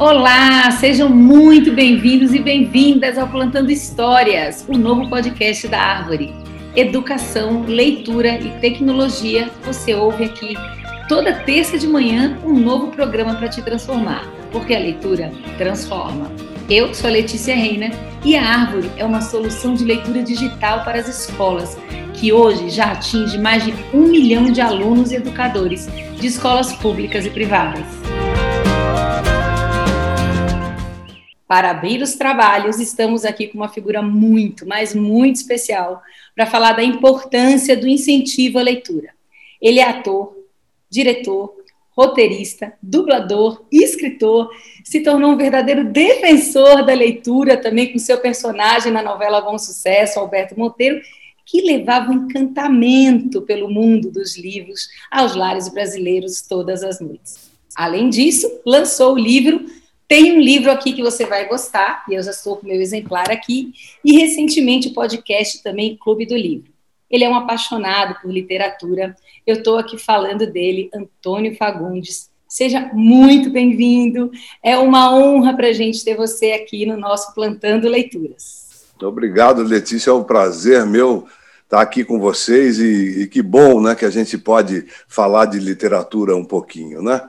Olá, sejam muito bem-vindos e bem-vindas ao Plantando Histórias, o novo podcast da Árvore. Educação, leitura e tecnologia, você ouve aqui toda terça de manhã um novo programa para te transformar, porque a leitura transforma. Eu sou a Letícia Reina e a Árvore é uma solução de leitura digital para as escolas, que hoje já atinge mais de um milhão de alunos e educadores de escolas públicas e privadas. Para abrir os trabalhos, estamos aqui com uma figura muito, mas muito especial para falar da importância do incentivo à leitura. Ele é ator, diretor, roteirista, dublador, escritor, se tornou um verdadeiro defensor da leitura, também com seu personagem na novela Bom Sucesso, Alberto Monteiro, que levava um encantamento pelo mundo dos livros aos lares brasileiros todas as noites. Além disso, lançou o livro tem um livro aqui que você vai gostar, e eu já estou com meu exemplar aqui, e recentemente o podcast também Clube do Livro. Ele é um apaixonado por literatura. Eu estou aqui falando dele, Antônio Fagundes. Seja muito bem-vindo. É uma honra para a gente ter você aqui no nosso Plantando Leituras. Obrigado, Letícia. É um prazer meu estar aqui com vocês e, e que bom né, que a gente pode falar de literatura um pouquinho, né?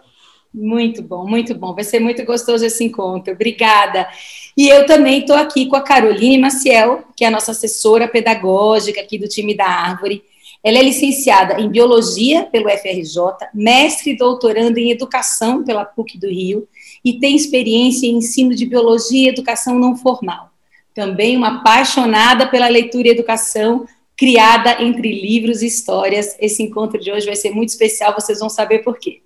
Muito bom, muito bom. Vai ser muito gostoso esse encontro. Obrigada. E eu também estou aqui com a Caroline Maciel, que é a nossa assessora pedagógica aqui do time da Árvore. Ela é licenciada em Biologia pelo FRJ, mestre e doutoranda em Educação pela PUC do Rio e tem experiência em ensino de Biologia e Educação não formal. Também uma apaixonada pela leitura e educação, criada entre livros e histórias. Esse encontro de hoje vai ser muito especial, vocês vão saber por quê.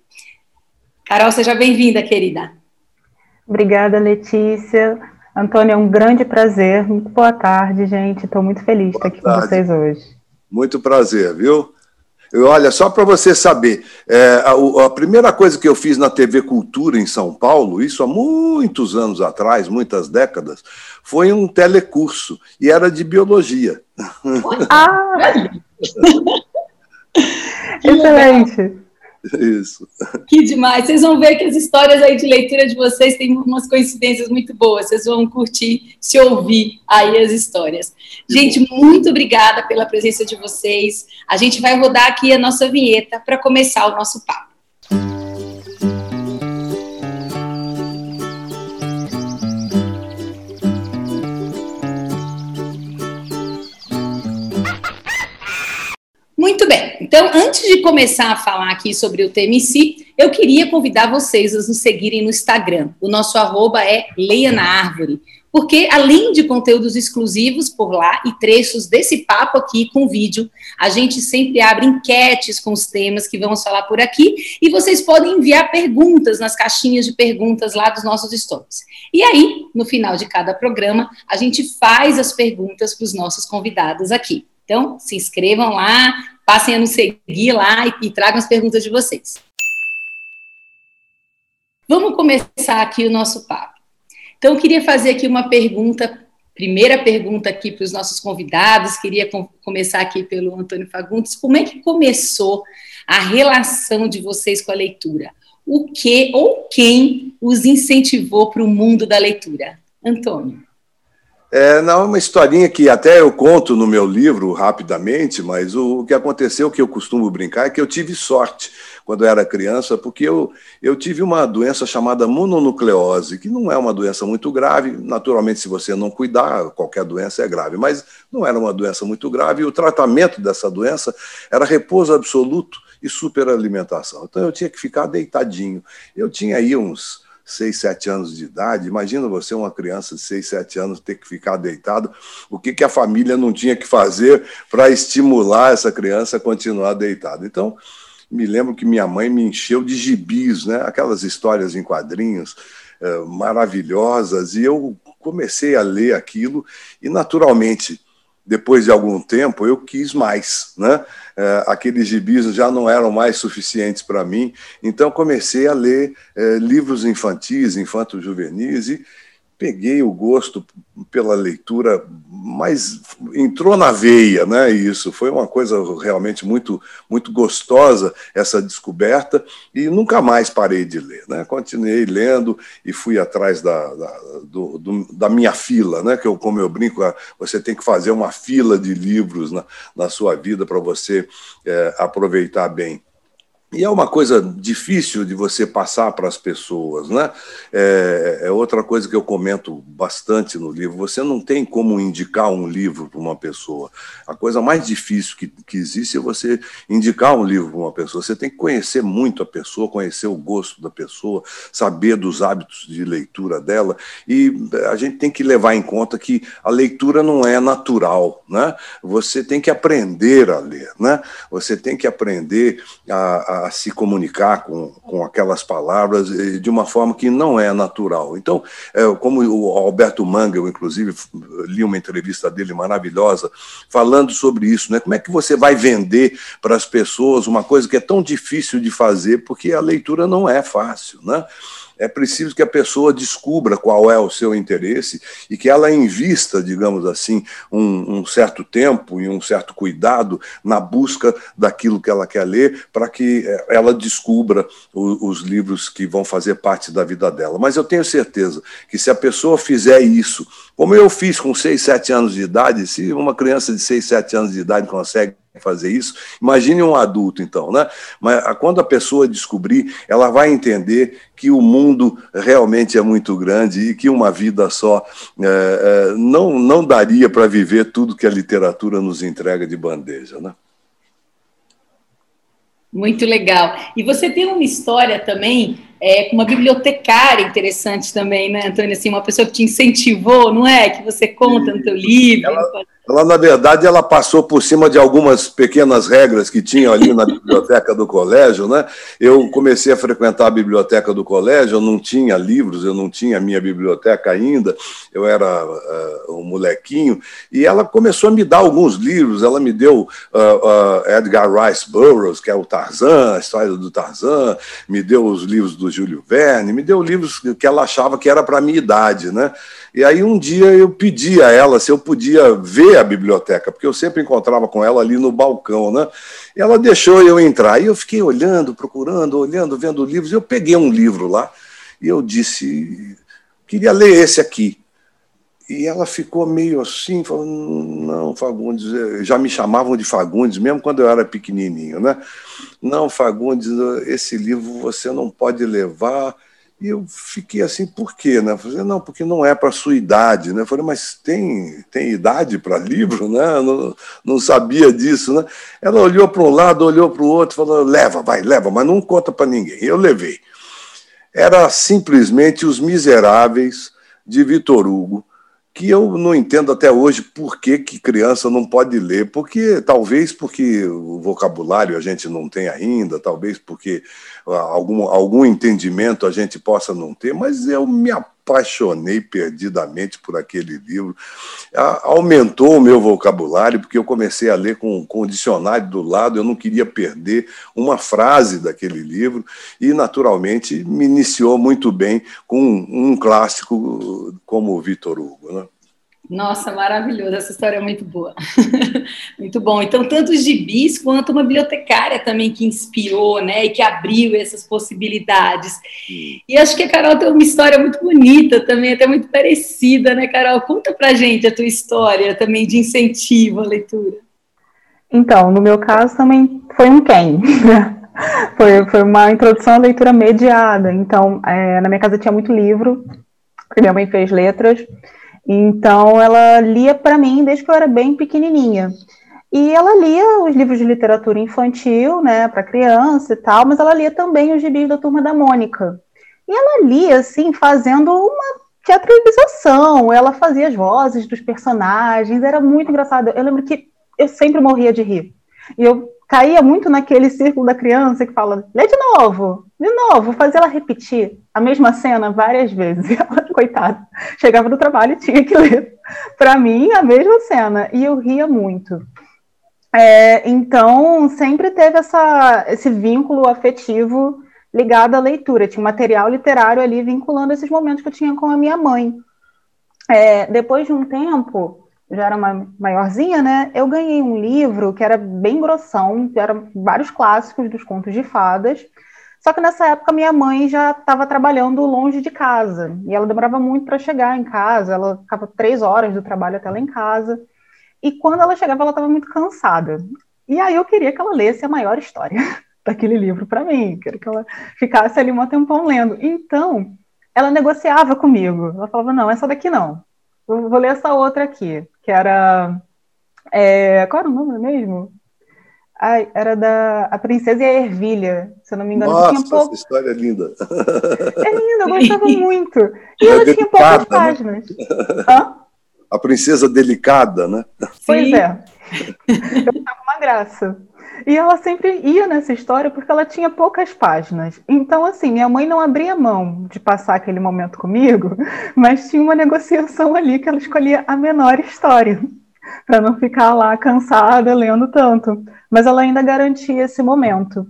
Carol, seja bem-vinda, querida. Obrigada, Letícia. Antônio, é um grande prazer. Muito boa tarde, gente. Estou muito feliz de estar aqui tarde. com vocês hoje. Muito prazer, viu? Eu, olha, só para você saber, é, a, a, primeira coisa que eu fiz na TV Cultura em São Paulo, isso há muitos anos atrás, muitas décadas, foi um telecurso, e era de biologia. Ah! Excelente! Isso. Que demais. Vocês vão ver que as histórias aí de leitura de vocês têm umas coincidências muito boas. Vocês vão curtir se ouvir aí as histórias. Gente, muito obrigada pela presença de vocês. A gente vai rodar aqui a nossa vinheta para começar o nosso papo. Muito bem, então antes de começar a falar aqui sobre o tema em si, eu queria convidar vocês a nos seguirem no Instagram. O nosso arroba é Leia na Árvore, porque além de conteúdos exclusivos por lá e trechos desse papo aqui com vídeo, a gente sempre abre enquetes com os temas que vamos falar por aqui e vocês podem enviar perguntas nas caixinhas de perguntas lá dos nossos stories. E aí, no final de cada programa, a gente faz as perguntas para os nossos convidados aqui. Então, se inscrevam lá, passem a nos seguir lá e, e tragam as perguntas de vocês. Vamos começar aqui o nosso papo. Então, eu queria fazer aqui uma pergunta, primeira pergunta aqui para os nossos convidados, queria com, começar aqui pelo Antônio Fagundes. Como é que começou a relação de vocês com a leitura? O que ou quem os incentivou para o mundo da leitura? Antônio. É, não, é uma historinha que até eu conto no meu livro rapidamente, mas o, o, que aconteceu, que eu costumo brincar, é que eu tive sorte quando eu era criança, porque eu, eu tive uma doença chamada mononucleose, que não é uma doença muito grave, naturalmente, se você não cuidar, qualquer doença é grave, mas não era uma doença muito grave, e o tratamento dessa doença era repouso absoluto e superalimentação. Então eu tinha que ficar deitadinho. Eu tinha aí uns 6, 7 anos de idade. Imagina você, uma criança de 6, 7 anos, ter que ficar deitado. O que, que a família não tinha que fazer para estimular essa criança a continuar deitada? Então, me lembro que minha mãe me encheu de gibis, né? aquelas histórias em quadrinhos é, maravilhosas, e eu comecei a ler aquilo, e naturalmente depois de algum tempo, eu quis mais. Né? É, aqueles gibis já não eram mais suficientes para mim, então comecei a ler é, livros infantis, infantos juvenis, e peguei o gosto pela leitura, mas entrou na veia, né? Isso foi uma coisa realmente muito muito gostosa essa descoberta e nunca mais parei de ler, né? Continuei lendo e fui atrás da, da, do, do, da minha fila, né? Que eu como eu brinco, você tem que fazer uma fila de livros na, na sua vida para você é, aproveitar bem. E é uma coisa difícil de você passar para as pessoas, né? É, é, outra coisa que eu comento bastante no livro. Você não tem como indicar um livro para uma pessoa. A coisa mais difícil que, que existe é você indicar um livro para uma pessoa. Você tem que conhecer muito a pessoa, conhecer o gosto da pessoa, saber dos hábitos de leitura dela. E a gente tem que levar em conta que a leitura não é natural, né? Você tem que aprender a ler, né? Você tem que aprender a, a a se comunicar com, com aquelas palavras eh, de uma forma que não é natural. Então, é, como o Alberto Manga, eu inclusive li uma entrevista dele maravilhosa, falando sobre isso, né? Como é que você vai vender para as pessoas uma coisa que é tão difícil de fazer, porque a leitura não é fácil, né? É preciso que a pessoa descubra qual é o seu interesse e que ela invista, digamos assim, um, um certo tempo e um certo cuidado na busca daquilo que ela quer ler, para que eh, ela descubra o, os livros que vão fazer parte da vida dela. Mas eu tenho certeza que se a pessoa fizer isso, como eu fiz com 6, 7 anos de idade, se uma criança de 6, 7 anos de idade consegue fazer isso. Imagine um adulto, então, né? Mas quando a pessoa descobrir, ela vai entender que o mundo realmente é muito grande e que uma vida só é, é, não, não daria para viver tudo que a literatura nos entrega de bandeja, né? Muito legal. E você tem uma história também é, com uma bibliotecária interessante também, né, Antônio? Assim, uma pessoa que te incentivou, não é? Que você conta no teu livro. Ela, ela, na verdade, ela passou por cima de algumas pequenas regras que tinham ali na biblioteca do colégio, né? Eu comecei a frequentar a biblioteca do colégio, eu não tinha livros, eu não tinha a minha biblioteca ainda, eu era uh, um molequinho, e ela começou a me dar alguns livros, ela me deu uh, uh, Edgar Rice Burroughs, que é o Tarzan, a história do Tarzan, me deu os livros do Júlio Verne, me deu livros que ela achava que era para a minha idade, né? E aí um dia eu pedi a ela se eu podia ver a biblioteca, porque eu sempre encontrava com ela ali no balcão, né? E ela deixou eu entrar. E eu fiquei olhando, procurando, olhando, vendo livros. Eu peguei um livro lá e eu disse: queria ler esse aqui. E ela ficou meio assim, falando: não, Fagundes, eh, já me chamavam de Fagundes, mesmo quando eu era pequenininho, né? Não, Fagundes, esse livro você não pode levar e eu fiquei assim, por quê? Né? Eu falei, não, porque não é para a sua idade. Né? Eu falei, mas tem, tem idade para livro? Né? Não, não sabia disso. Né? Ela olhou para um lado, olhou para o outro, falou, leva, vai, leva, mas não conta para ninguém. Eu levei. Era simplesmente Os Miseráveis, de Vitor Hugo, que eu não entendo até hoje por que, que criança não pode ler, porque talvez porque o vocabulário a gente não tem ainda, talvez porque ah, algum, algum entendimento a gente possa não ter, mas eu me apaixonei perdidamente por aquele livro. Aumentou o meu vocabulário, porque eu comecei a ler com, com o dicionário do lado, eu não queria perder uma frase daquele livro, e naturalmente me iniciou muito bem com um, um clássico como o Vitor Hugo. Né? Nossa, maravilhoso, essa história é muito boa. muito bom. Então, tanto os gibis quanto uma bibliotecária também que inspirou, né, e que abriu essas possibilidades. E acho que a Carol tem uma história muito bonita também, até muito parecida, né, Carol? Conta pra gente a tua história também de incentivo à leitura. Então, no meu caso também foi um quem. foi, foi uma introdução à leitura mediada. Então, é, na minha casa tinha muito livro, porque minha mãe fez letras, então, ela lia para mim desde que eu era bem pequenininha. E ela lia os livros de literatura infantil, né, para criança e tal, mas ela lia também os gibis da Turma da Mônica. E ela lia, assim, fazendo uma teatralização, ela fazia as vozes dos personagens, era muito engraçado. Eu lembro que eu sempre morria de rir. E eu caía muito naquele círculo da criança que fala, lê de novo, de novo, fazia ela repetir a mesma cena várias vezes. E ela, coitada, chegava do trabalho e tinha que ler para mim a mesma cena. E eu ria muito. É, então, sempre teve essa, esse vínculo afetivo ligado à leitura. Tinha material literário ali vinculando esses momentos que eu tinha com a minha mãe. é, depois de um tempo, já era uma maiorzinha, né? Eu ganhei um livro que era bem grossão, eram vários clássicos dos contos de fadas. Só que nessa época minha mãe já estava trabalhando longe de casa e ela demorava muito para chegar em casa. Ela ficava três horas do trabalho até lá em casa. E quando ela chegava, ela estava muito cansada. E aí eu queria que ela lesse a maior história daquele livro para mim, queria que ela ficasse ali um tempão lendo. Então, ela negociava comigo. Ela falava: não, essa daqui não. Vou, vou ler essa outra aqui, que era. É, qual era o nome mesmo? Ai, era da A Princesa e a Ervilha, se eu não me engano. Nossa, tinha pouco... essa história é linda. É linda, eu gostava muito. E é ela tinha poucas né? páginas. Hã? A Princesa Delicada, né? Pois Sim. é. Eu estava uma graça. E ela sempre ia nessa história porque ela tinha poucas páginas. Então, assim, minha mãe não abria mão de passar aquele momento comigo, mas tinha uma negociação ali que ela escolhia a menor história, para não ficar lá cansada lendo tanto. Mas ela ainda garantia esse momento.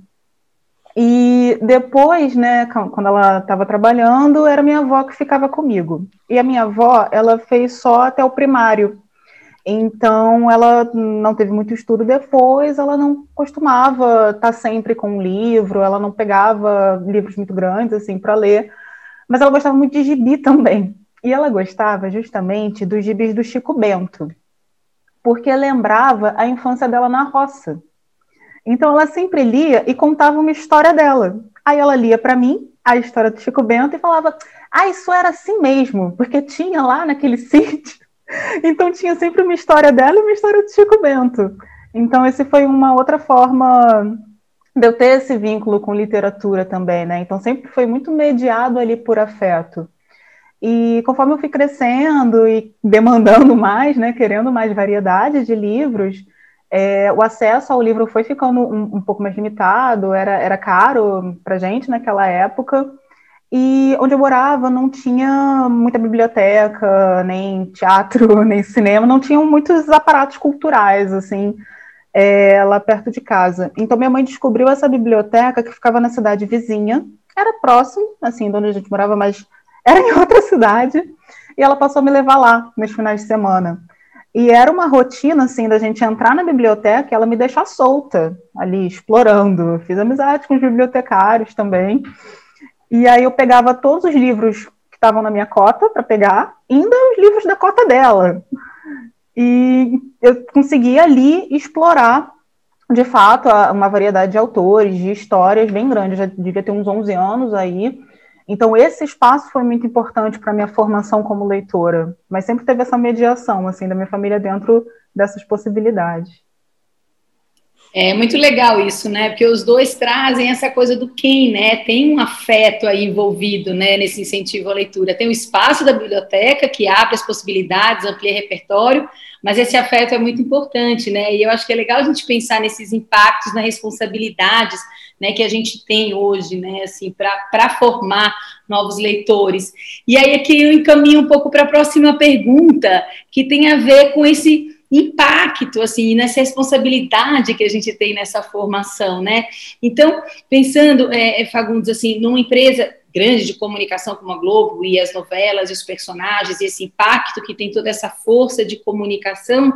E depois, né, quando ela estava trabalhando, era minha avó que ficava comigo. E a minha avó, ela fez só até o primário. Então, ela não teve muito estudo depois, ela não costumava estar sempre com um livro, ela não pegava livros muito grandes, assim, para ler, mas ela gostava muito de gibi também. E ela gostava justamente dos gibis do Chico Bento, porque lembrava a infância dela na roça. Então, ela sempre lia e contava uma história dela. Aí ela lia para mim a história do Chico Bento e falava: Ah, isso era assim mesmo, porque tinha lá naquele sítio então tinha sempre uma história dela e uma história do Chico Bento. Então esse foi uma outra forma de eu ter esse vínculo com literatura também, né? Então sempre foi muito mediado ali por afeto. E conforme eu fui crescendo e demandando mais, né, querendo mais variedade de livros, é, o acesso ao livro foi ficando um, um pouco mais limitado, era, era caro para gente naquela época. E onde eu morava não tinha muita biblioteca, nem teatro, nem cinema, não tinham muitos aparatos culturais, assim, é, lá perto de casa. Então minha mãe descobriu essa biblioteca que ficava na cidade vizinha, era próximo, assim, de onde a gente morava, mas era em outra cidade, e ela passou a me levar lá nos finais de semana. E era uma rotina, assim, da gente entrar na biblioteca e ela me deixar solta ali, explorando. Fiz amizade com os bibliotecários também. E aí eu pegava todos os livros que estavam na minha cota para pegar, ainda os livros da cota dela. E eu conseguia ali explorar, de fato, uma variedade de autores, de histórias bem grande. Eu já devia ter uns 11 anos aí. Então, esse espaço foi muito importante para a minha formação como leitora. Mas sempre teve essa mediação, assim, da minha família dentro dessas possibilidades. É muito legal isso, né? Porque os dois trazem essa coisa do quem, né? Tem um afeto aí envolvido, né? Nesse incentivo à leitura. Tem o espaço da biblioteca que abre as possibilidades, amplia repertório, mas esse afeto é muito importante, né? E eu acho que é legal a gente pensar nesses impactos, nas responsabilidades, né? Que a gente tem hoje, né? Assim, para formar novos leitores. E aí aqui eu encaminho um pouco para a próxima pergunta, que tem a ver com esse impacto, assim, nessa responsabilidade que a gente tem nessa formação, né? Então, pensando, é, é, Fagundes, assim, numa empresa grande de comunicação como a Globo e as novelas e os personagens e esse impacto que tem toda essa força de comunicação,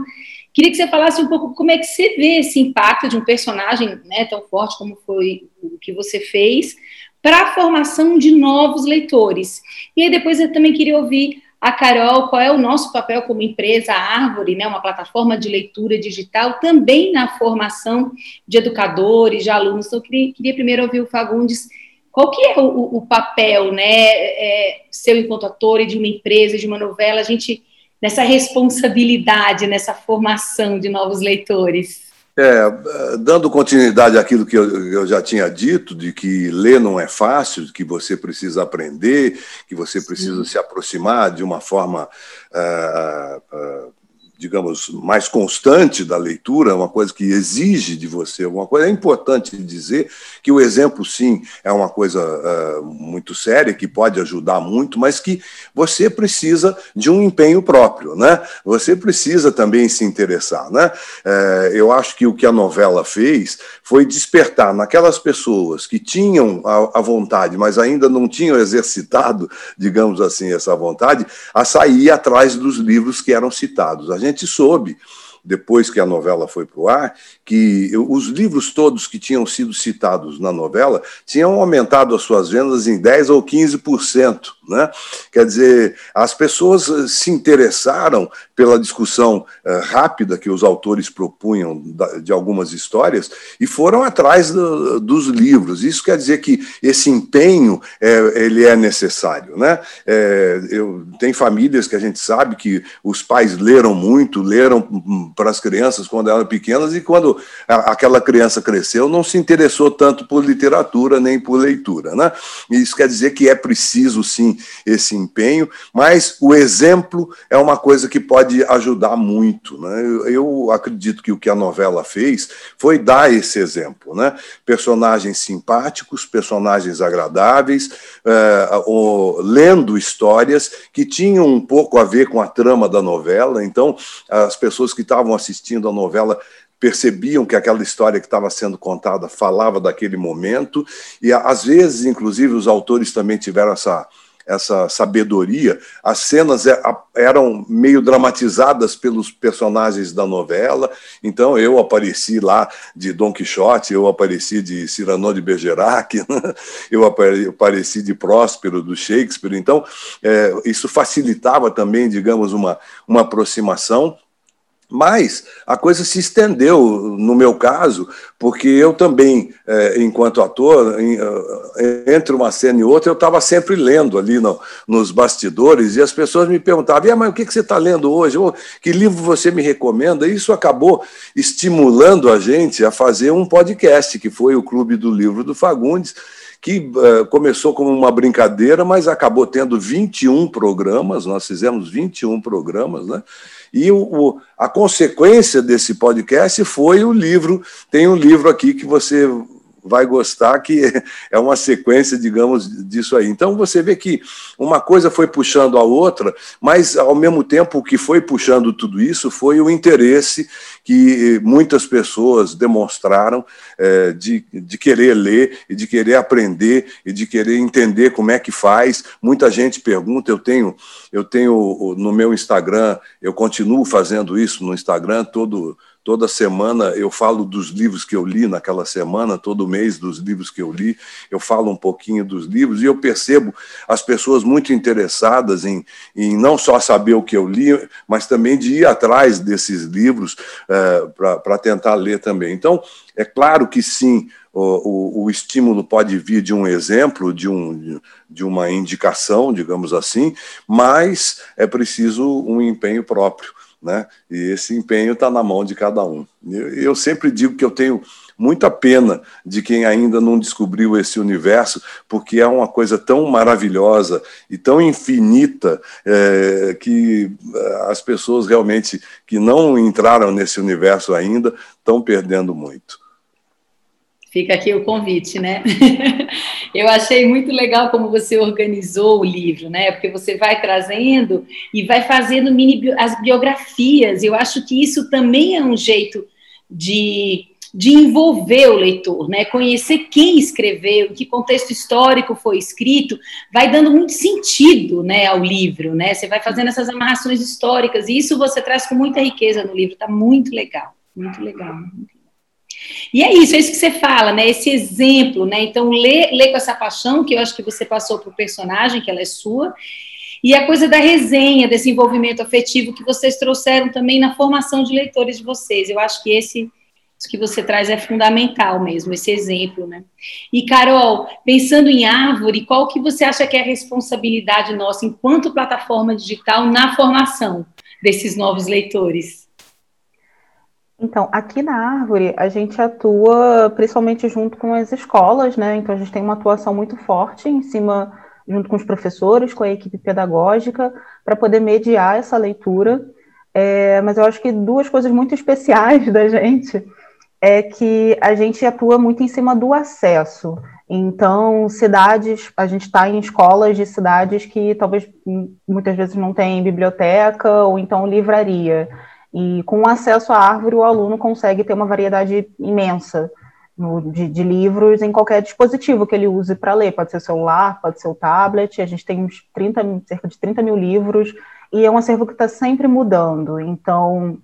queria que você falasse um pouco como é que você vê esse impacto de um personagem né, tão forte como foi o que você fez para a formação de novos leitores. E aí depois eu também queria ouvir a Carol, qual é o nosso papel como empresa Árvore, né, uma plataforma de leitura digital, também na formação de educadores, de alunos. Então, eu queria, queria primeiro ouvir o Fagundes, qual que é o, o papel, né, é, seu enquanto ator e de uma empresa, de uma novela, a gente, nessa responsabilidade, nessa formação de novos leitores? É, dando continuidade àquilo que eu, eu, já tinha dito, de que ler não é fácil, que você precisa aprender, que você precisa Sim. se aproximar de uma forma uh, uh, digamos, mais constante da leitura, uma coisa que exige de você alguma coisa. É importante dizer que o exemplo, sim, é uma coisa uh, muito séria, que pode ajudar muito, mas que você precisa de um empenho próprio, né? Você precisa também se interessar, né? Uh, eu acho que o que a novela fez foi despertar naquelas pessoas que tinham a, a vontade, mas ainda não tinham exercitado, digamos assim, essa vontade, a sair atrás dos livros que eram citados. A gente soube depois que a novela foi para o ar, que os livros todos que tinham sido citados na novela tinham aumentado as suas vendas em 10 ou 15%. Né? Quer dizer, as pessoas eh, se interessaram pela discussão uh, rápida que os autores propunham da, de algumas histórias e foram atrás do, dos livros. Isso quer dizer que esse empenho é, ele é necessário. Né? É, eu, tem famílias que a gente sabe que os pais leram muito, leram hum, para as crianças quando eram pequenas e quando a, aquela criança cresceu não se interessou tanto por literatura nem por leitura. Né? Isso quer dizer que é preciso, sim, esse empenho, mas o exemplo é uma coisa que pode ajudar muito. Né? Eu, eu acredito que o que a novela fez foi dar esse exemplo. Né? Personagens simpáticos, personagens agradáveis, é, o, lendo histórias que tinham um pouco a ver com a trama da novela, então as pessoas que estavam assistindo a novela percebiam que aquela história que estava sendo contada falava daquele momento, e às vezes, inclusive, os autores também tiveram essa, essa sabedoria. As cenas é, eram meio dramatizadas pelos personagens da novela. Então eu apareci lá de Dom Quixote, eu apareci de Cyrano de Bergerac, né? eu apareci de Próspero do Shakespeare. Então é, isso facilitava também, digamos, uma, uma aproximação mas a coisa se estendeu, no meu caso, porque eu também, é, enquanto ator, é, entre uma cena e outra, eu estava sempre lendo ali no, nos bastidores e as pessoas me perguntavam: mas o que, que você está lendo hoje? que livro você me recomenda? E isso acabou estimulando a gente a fazer um podcast, que foi o Clube do Livro do Fagundes que uh, começou como uma brincadeira, mas acabou tendo 21 programas, nós fizemos 21 programas, né? E o, o, a consequência desse podcast foi o livro. Tem um livro aqui que você vai gostar, que é uma sequência, digamos, disso aí. Então você vê que uma coisa foi puxando a outra, mas ao mesmo tempo o que foi puxando tudo isso foi o interesse que muitas pessoas demonstraram é, de, de querer ler e de querer aprender e de querer entender como é que faz. Muita gente pergunta, eu tenho, eu tenho no meu Instagram, eu continuo fazendo isso no Instagram todo Toda semana eu falo dos livros que eu li naquela semana, todo mês dos livros que eu li, eu falo um pouquinho dos livros e eu percebo as pessoas muito interessadas em, em não só saber o que eu li, mas também de ir atrás desses livros é, para tentar ler também. Então, é claro que sim, o, o, o, estímulo pode vir de um exemplo, de, um, de uma indicação, digamos assim, mas é preciso um empenho próprio né? E esse empenho está na mão de cada um. Eu, eu, sempre digo que eu tenho muita pena de quem ainda não descobriu esse universo, porque é uma coisa tão maravilhosa e tão infinita é, que é, as pessoas realmente que não entraram nesse universo ainda estão perdendo muito. Fica aqui o convite, né? Eu achei muito legal como você organizou o livro, né? Porque você vai trazendo e vai fazendo mini as biografias. Eu acho que isso também é um jeito de, de envolver o leitor, né? Conhecer quem escreveu, em que contexto histórico foi escrito, vai dando muito sentido, né, ao livro, né? Você vai fazendo essas amarrações históricas e isso você traz com muita riqueza no livro. Tá muito legal, muito legal. Muito legal. E é isso, é isso que você fala, né? Esse exemplo, né? Então, lê, lê com essa paixão que eu acho que você passou para o personagem, que ela é sua, e a coisa da resenha, desse envolvimento afetivo que vocês trouxeram também na formação de leitores de vocês. Eu acho que esse isso que você traz é fundamental mesmo, esse exemplo, né? E Carol, pensando em árvore, qual que você acha que é a responsabilidade nossa enquanto plataforma digital na formação desses novos leitores? Então, aqui na Árvore, a gente atua principalmente junto com as escolas, né? Então, a gente tem uma atuação muito forte em cima, junto com os professores, com a equipe pedagógica, para poder mediar essa leitura. É, mas eu acho que duas coisas muito especiais da gente é que a gente atua muito em cima do acesso. Então, cidades, a gente está em escolas de cidades que talvez muitas vezes não tem biblioteca ou então livraria. E com acesso à árvore, o aluno consegue ter uma variedade imensa no, de, de, livros em qualquer dispositivo que ele use para ler. Pode ser o celular, pode ser o tablet. A gente tem uns 30, cerca de 30 mil livros e é um acervo que está sempre mudando. Então,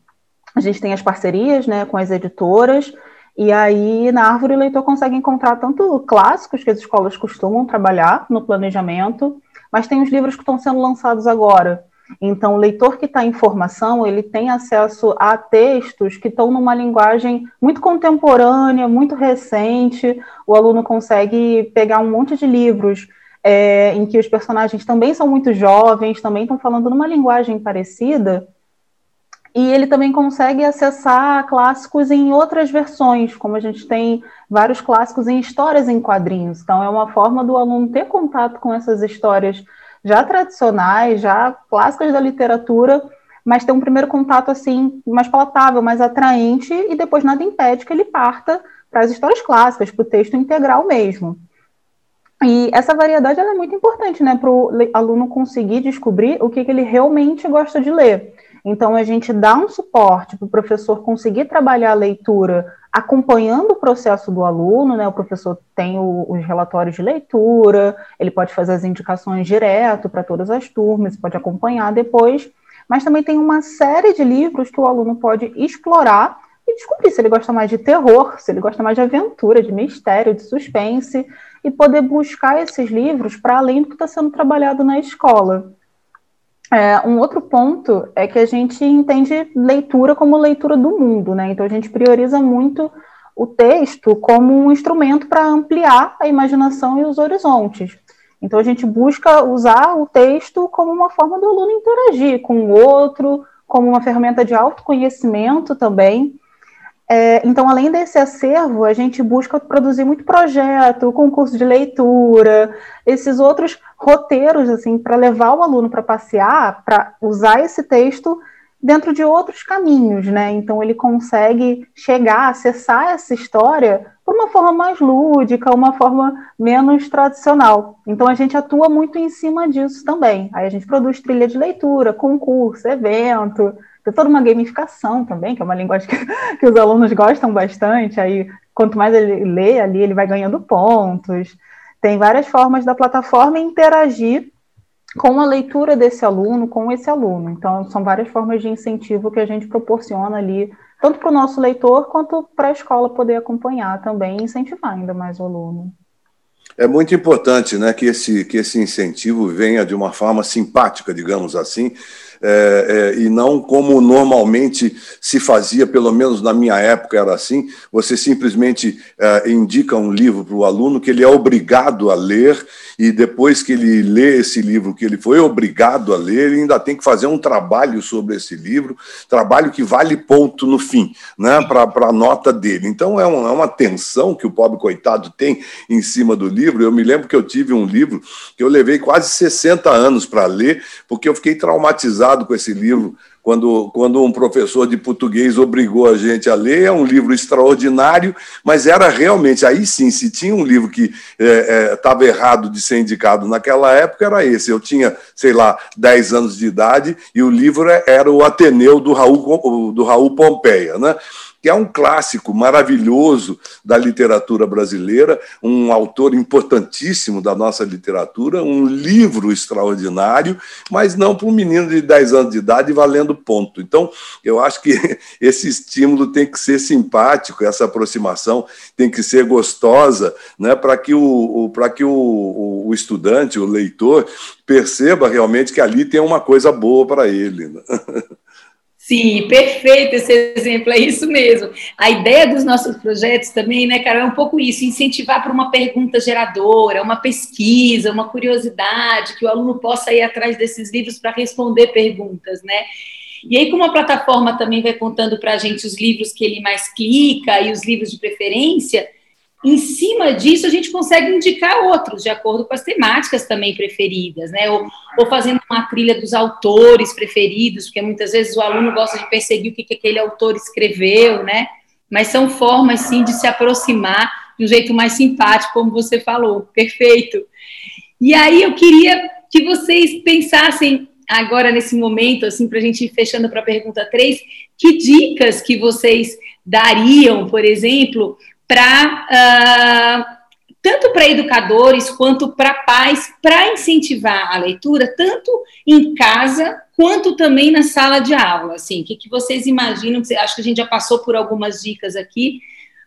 a gente tem as parcerias né, com as editoras e aí, na árvore, o leitor consegue encontrar tanto clássicos que as escolas costumam trabalhar no planejamento, mas tem os livros que estão sendo lançados agora. Então, o leitor que está em formação, ele tem acesso a textos que estão numa linguagem muito contemporânea, muito recente. O aluno consegue pegar um monte de livros é, em que os personagens também são muito jovens, também estão falando numa linguagem parecida, e ele também consegue acessar clássicos em outras versões, como a gente tem vários clássicos em histórias em quadrinhos. Então, é uma forma do aluno ter contato com essas histórias já tradicionais, já clássicas da literatura, mas ter um primeiro contato assim mais palatável, mais atraente, e depois nada impede que ele parta para as histórias clássicas, para o texto integral mesmo. E essa variedade é muito importante, né, para o aluno conseguir descobrir o que, que ele realmente gosta de ler. Então, a gente dá um suporte para o professor conseguir trabalhar a leitura acompanhando o processo do aluno, né? O professor tem o, os relatórios de leitura, ele pode fazer as indicações direto para todas as turmas, pode acompanhar depois, mas também tem uma série de livros que o aluno pode explorar e descobrir se ele gosta mais de terror, se ele gosta mais de aventura, de mistério, de suspense, e poder buscar esses livros para além do que está sendo trabalhado na escola. É, um outro ponto é que a gente entende leitura como leitura do mundo, né? Então a gente prioriza muito o texto como um instrumento para ampliar a imaginação e os horizontes. Então a gente busca usar o texto como uma forma do aluno interagir com o outro, como uma ferramenta de autoconhecimento também. É, então, além desse acervo, a gente busca produzir muito projeto, concurso de leitura, esses outros roteiros, assim, para levar o aluno para passear, para usar esse texto dentro de outros caminhos, né? Então, ele consegue chegar, acessar essa história por uma forma mais lúdica, uma forma menos tradicional. Então, a gente atua muito em cima disso também. Aí, a gente produz trilha de leitura, concurso, evento tem toda uma gamificação também, que é uma linguagem que, que os alunos gostam bastante. Aí, quanto mais ele lê ali, ele vai ganhando pontos. Tem várias formas da plataforma interagir com a leitura desse aluno, com esse aluno. Então, são várias formas de incentivo que a gente proporciona ali, tanto para o nosso leitor, quanto para a escola poder acompanhar também e incentivar ainda mais o aluno. É muito importante né, que, esse, que esse incentivo venha de uma forma simpática, digamos assim, é, é, e não como normalmente se fazia, pelo menos na minha época era assim, você simplesmente é, indica um livro para o aluno que ele é obrigado a ler, e depois que ele lê esse livro, que ele foi obrigado a ler, ele ainda tem que fazer um trabalho sobre esse livro, trabalho que vale ponto no fim, né, para a nota dele. Então é uma, é uma tensão que o pobre coitado tem em cima do livro. Eu me lembro que eu tive um livro que eu levei quase 60 anos para ler, porque eu fiquei traumatizado com esse livro quando, quando um professor de português obrigou a gente a ler. É um livro extraordinário, mas era realmente, aí sim, se tinha um livro que estava é, é, errado de ser indicado naquela época, era esse. Eu tinha, sei lá, 10 anos de idade e o livro era o Ateneu do Raul, do Raul Pompeia. Né? Que é um clássico maravilhoso da literatura brasileira, um autor importantíssimo da nossa literatura, um livro extraordinário, mas não para um menino de 10 anos de idade valendo ponto. Então, eu acho que esse estímulo tem que ser simpático, essa aproximação tem que ser gostosa, né, para que, o, o, que o, o estudante, o leitor, perceba realmente que ali tem uma coisa boa para ele. Né? Sim, perfeito esse exemplo, é isso mesmo. A ideia dos nossos projetos também, né, Carol, é um pouco isso, incentivar para uma pergunta geradora, uma pesquisa, uma curiosidade, que o aluno possa ir atrás desses livros para responder perguntas, né? E aí, como a plataforma também vai contando para a gente os livros que ele mais clica e os livros de preferência, em cima disso, a gente consegue indicar outros, de acordo com as temáticas também preferidas, né? Ou, ou, fazendo uma trilha dos autores preferidos, porque muitas vezes o aluno gosta de perseguir o que, que aquele autor escreveu, né? Mas são formas, sim, de se aproximar de um jeito mais simpático, como você falou. Perfeito. E aí eu queria que vocês pensassem agora nesse momento, assim, para a gente ir fechando para a pergunta 3, que dicas que vocês dariam, por exemplo, para uh, tanto para educadores quanto para pais, para incentivar a leitura, tanto em casa quanto também na sala de aula. Assim, o que, que vocês imaginam? Acho que a gente já passou por algumas dicas aqui,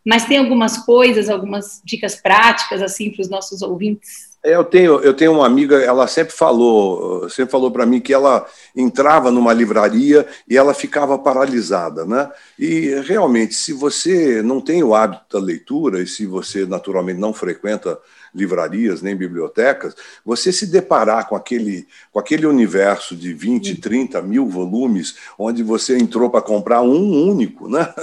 mas tem algumas coisas, algumas dicas práticas assim para os nossos ouvintes. É, eu tenho, eu tenho uma amiga, ela sempre falou, sempre falou para mim que ela entrava numa livraria e ela ficava paralisada, né? E realmente, se você não tem o hábito da leitura e se você naturalmente não frequenta livrarias nem bibliotecas, você se deparar com aquele, com aquele universo de 20, 30 mil volumes, onde você entrou para comprar um único, né?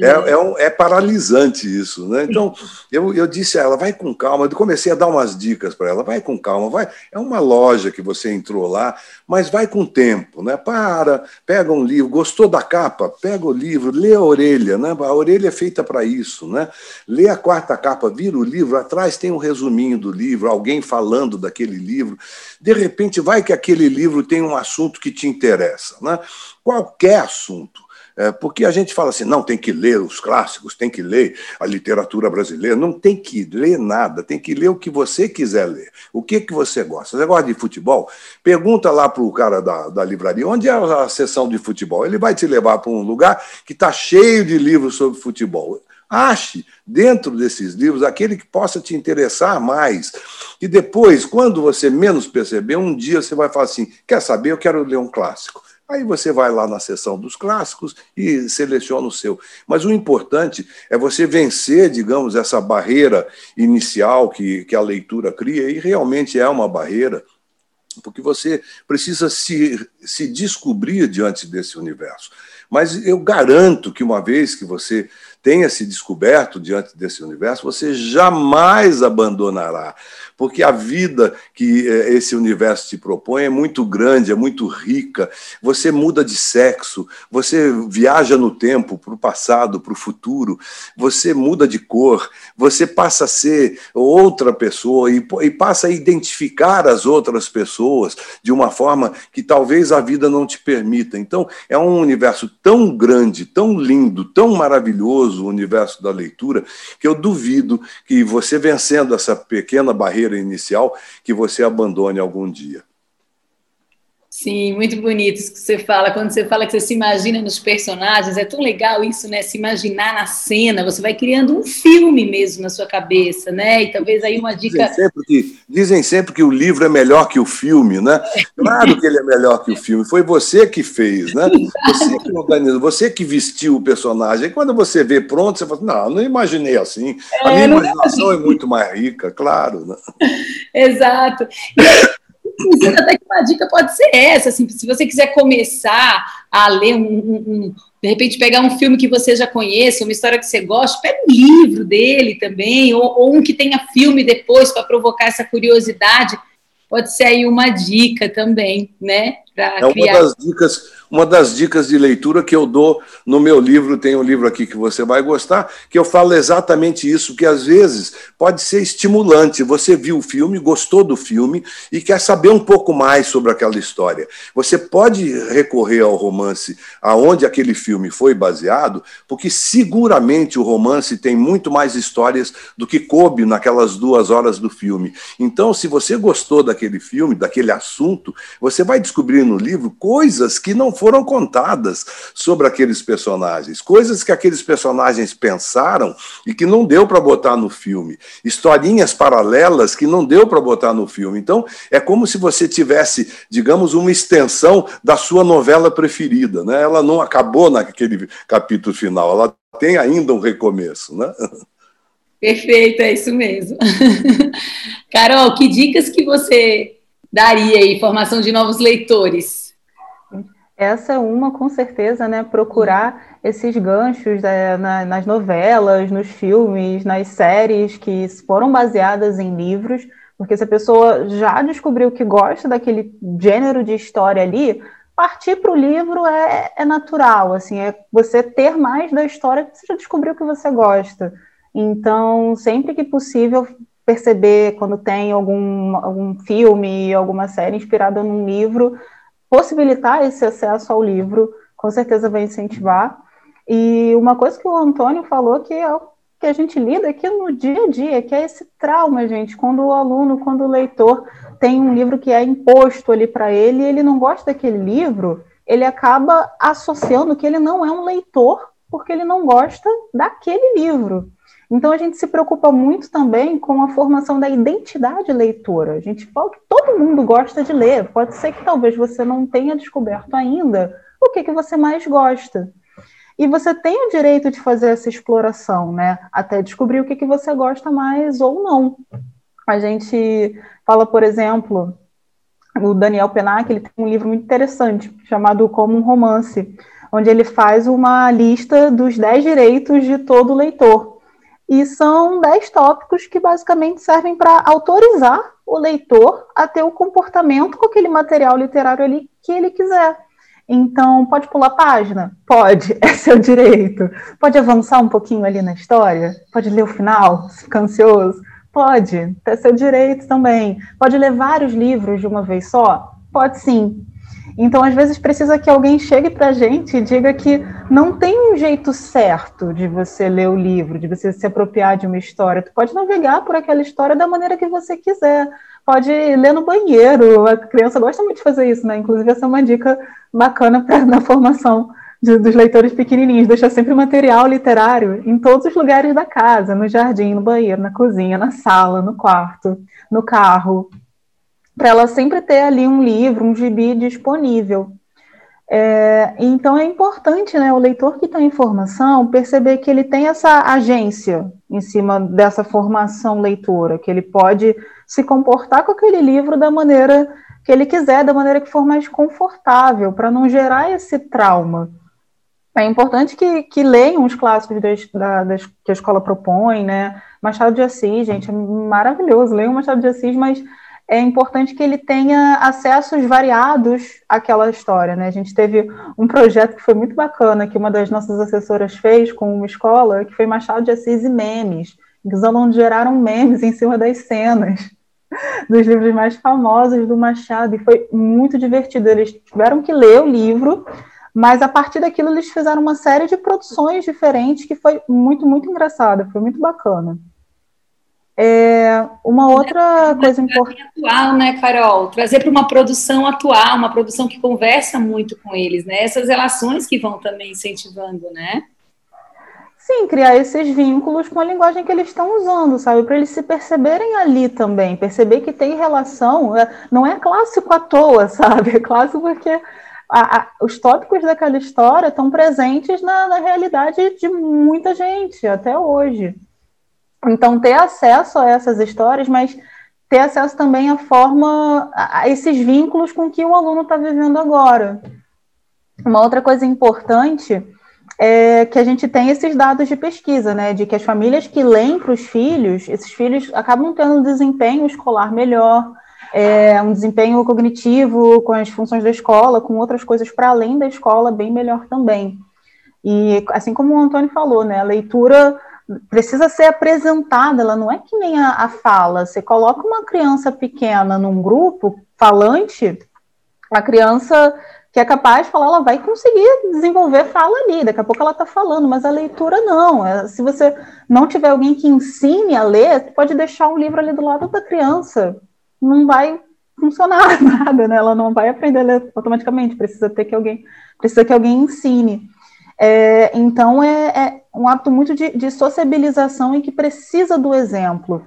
É, é, é, paralisante isso, né? Então, eu, eu disse a ela, vai com calma, eu comecei a dar umas dicas para ela, vai com calma, vai. É uma loja que você entrou lá, mas vai com tempo, né? Para, pega um livro, gostou da capa, pega o livro, lê a orelha, né? A orelha é feita para isso, né? Lê a quarta capa, vira o livro, atrás tem um resuminho do livro, alguém falando daquele livro. De repente, vai que aquele livro tem um assunto que te interessa, né? Qualquer assunto. É, porque a gente fala assim, não, tem que ler os clássicos, tem que ler a literatura brasileira. Não tem que ler nada, tem que ler o que você quiser ler. O que, que você gosta? Você gosta de futebol? Pergunta lá para o cara da, da livraria, onde é a sessão de futebol? Ele vai te levar para um lugar que está cheio de livros sobre futebol. Ache dentro desses livros aquele que possa te interessar mais. E depois, quando você menos perceber, um dia você vai falar assim: quer saber? Eu quero ler um clássico. Aí você vai lá na seção dos clássicos e seleciona o seu. Mas o importante é você vencer, digamos, essa barreira inicial que, que a leitura cria, e realmente é uma barreira, porque você precisa se, se descobrir diante desse universo. Mas eu garanto que uma vez que você tenha se descoberto diante desse universo, você jamais abandonará, porque a vida que eh, esse universo te propõe é muito grande, é muito rica. Você muda de sexo, você viaja no tempo, para o passado, para o futuro, você muda de cor, você passa a ser outra pessoa e, e passa a identificar as outras pessoas de uma forma que talvez a vida não te permita. Então, é um universo tão grande, tão lindo, tão maravilhoso o universo da leitura, que eu duvido que você vencendo essa pequena barreira inicial, que você abandone algum dia. Sim, muito bonito isso que você fala. Quando você fala que você se imagina nos personagens, é tão legal isso, né? Se imaginar na cena, você vai criando um filme mesmo na sua cabeça, né? E talvez aí uma dica. Dizem sempre que, dizem sempre que o livro é melhor que o filme, né? Claro que ele é melhor que o filme. Foi você que fez, né? Você que organizou, você que vestiu o personagem. E quando você vê pronto, você fala: não, não imaginei assim. A minha é, imaginação é, assim. é, muito mais rica, claro. Né? Exato. E Inclusive, até que uma dica pode ser essa, assim, se você quiser começar a ler um, um, um, de repente pegar um filme que você já conheça, uma história que você gosta, pega um livro dele também, ou, ou um que tenha filme depois para provocar essa curiosidade, pode ser aí uma dica também, né? É uma criar... das dicas uma das dicas de leitura que eu dou no meu livro, tem um livro aqui que você vai gostar, que eu falo exatamente isso, que às vezes pode ser estimulante. Você viu o filme, gostou do filme e quer saber um pouco mais sobre aquela história. Você pode recorrer ao romance aonde aquele filme foi baseado, porque seguramente o romance tem muito mais histórias do que coube naquelas duas horas do filme. Então, se você gostou daquele filme, daquele assunto, você vai descobrir no livro coisas que não foram contadas sobre aqueles personagens, coisas que aqueles personagens pensaram e que não deu para botar no filme, historinhas paralelas que não deu para botar no filme. Então, é como se você tivesse, digamos, uma extensão da sua novela preferida, né? Ela não acabou naquele capítulo final, ela tem ainda um recomeço, né? Perfeito, é isso mesmo. Carol, que dicas que você daria aí, formação de novos leitores? Essa é uma, com certeza, né? Procurar esses ganchos é, na, nas novelas, nos filmes, nas séries que foram baseadas em livros, porque se a pessoa já descobriu que gosta daquele gênero de história ali, partir para o livro é, é, natural, assim, é você ter mais da história que você já descobriu que você gosta. Então, sempre que possível, perceber quando tem algum, algum filme, alguma série inspirada num livro, possibilitar esse acesso ao livro, com certeza vai incentivar. E uma coisa que o Antônio falou que é o que a gente lida aqui no dia a dia, que é esse trauma, gente, quando o aluno, quando o leitor tem um livro que é imposto ali para ele e ele não gosta daquele livro, ele acaba associando que ele não é um leitor porque ele não gosta daquele livro. Então a gente se preocupa muito também com a formação da identidade leitora. A gente fala que todo mundo gosta de ler. Pode ser que talvez você não tenha descoberto ainda o que, que você mais gosta. E você tem o direito de fazer essa exploração, né? Até descobrir o que, que você gosta mais ou não. A gente fala, por exemplo, o Daniel Penac, ele tem um livro muito interessante chamado Como um Romance, onde ele faz uma lista dos dez direitos de todo leitor. E são dez tópicos que basicamente servem para autorizar o leitor a ter o comportamento com aquele material literário ali que ele quiser. Então, pode pular página? Pode, é seu direito. Pode avançar um pouquinho ali na história? Pode ler o final, se ficar ansioso? Pode, é seu direito também. Pode ler vários livros de uma vez só? Pode sim. Então, às vezes, precisa que alguém chegue para a gente e diga que não tem um jeito certo de você ler o livro, de você se apropriar de uma história. Tu pode navegar por aquela história da maneira que você quiser. Pode ler no banheiro. A criança gosta muito de fazer isso, né? Inclusive, essa é uma dica bacana para na formação de, dos leitores pequenininhos. Deixar sempre material literário em todos os lugares da casa, no jardim, no banheiro, na cozinha, na sala, no quarto, no carro, para ela sempre ter ali um livro, um gibi disponível. É, então é importante né, o leitor que está em formação perceber que ele tem essa agência em cima dessa formação leitora, que ele pode se comportar com aquele livro da maneira que ele quiser, da maneira que for mais confortável, para não gerar esse trauma. É importante que, que leiam os clássicos da, da, que a escola propõe, né? Machado de Assis, gente, é maravilhoso. Leiam Machado de Assis, mas é importante que ele tenha acessos variados àquela história, né? A gente teve um projeto que foi muito bacana, que uma das nossas assessoras fez com uma escola, que foi Machado de Assis e memes, que os alunos geraram memes em cima das cenas dos livros mais famosos do Machado, e foi muito divertido. Eles tiveram que ler o livro, mas a partir daquilo eles fizeram uma série de produções diferentes que foi muito, muito engraçada, foi muito bacana. É, uma outra coisa importante. Atual, né, Carol? Trazer para uma produção atual, uma produção que conversa muito com eles, né? Essas relações que vão também incentivando, né? Sim, criar esses vínculos com a linguagem que eles estão usando, sabe? Para eles se perceberem ali também, perceber que tem relação, é, não é clássico à toa, sabe? É clássico porque a, a, os tópicos daquela história estão presentes na, na realidade de muita gente até hoje. Então, ter acesso a essas histórias, mas ter acesso também à forma, a esses vínculos com que o aluno está vivendo agora. Uma outra coisa importante é que a gente tem esses dados de pesquisa, né, de que as famílias que leem para os filhos, esses filhos acabam tendo um desempenho escolar melhor, é, um desempenho cognitivo com as funções da escola, com outras coisas para além da escola bem melhor também. E assim como o Antônio falou, né, a leitura precisa ser apresentada, ela não é que nem a, a, fala. Você coloca uma criança pequena num grupo falante, a criança que é capaz de falar, ela vai conseguir desenvolver fala ali, daqui a pouco ela está falando, mas a leitura não. É, se você não tiver alguém que ensine a ler, pode deixar um livro ali do lado da criança. Não vai funcionar nada, né? Ela não vai aprender a ler automaticamente, precisa ter que alguém, precisa que alguém ensine. É, então, é, é, um hábito muito de, de, sociabilização e que precisa do exemplo.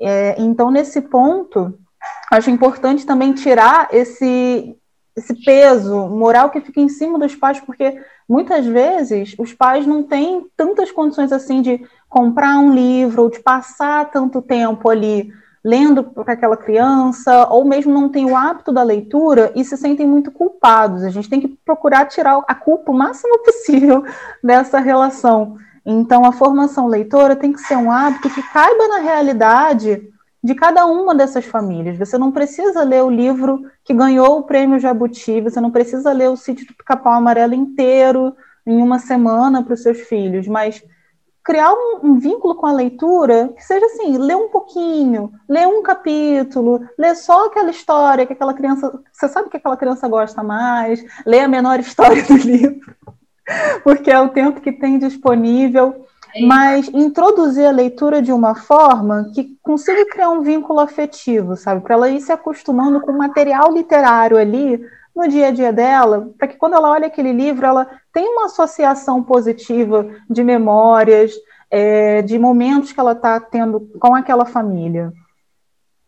É, então, nesse ponto, acho importante também tirar esse, esse peso moral que fica em cima dos pais, porque muitas vezes os pais não têm tantas condições assim de comprar um livro ou de passar tanto tempo ali lendo para aquela criança, ou mesmo não têm o hábito da leitura e se sentem muito culpados. A gente tem que procurar tirar a culpa o máximo possível dessa relação. Então, a formação leitora tem que ser um hábito que caiba na realidade de cada uma dessas famílias. Você não precisa ler o livro que ganhou o prêmio Jabuti, você não precisa ler o sítio do Pica-Pau Amarelo inteiro em uma semana para os seus filhos, mas criar um, um, vínculo com a leitura que seja assim, ler um pouquinho, ler um capítulo, ler só aquela história que aquela criança, você sabe que aquela criança gosta mais, ler a menor história do livro, porque é o tempo que tem disponível, mas introduzir a leitura de uma forma que consiga criar um vínculo afetivo, sabe, para ela ir se acostumando com o material literário ali no dia a dia dela, para que quando ela olha aquele livro, ela tenha uma associação positiva de memórias, é, de momentos que ela está tendo com aquela família.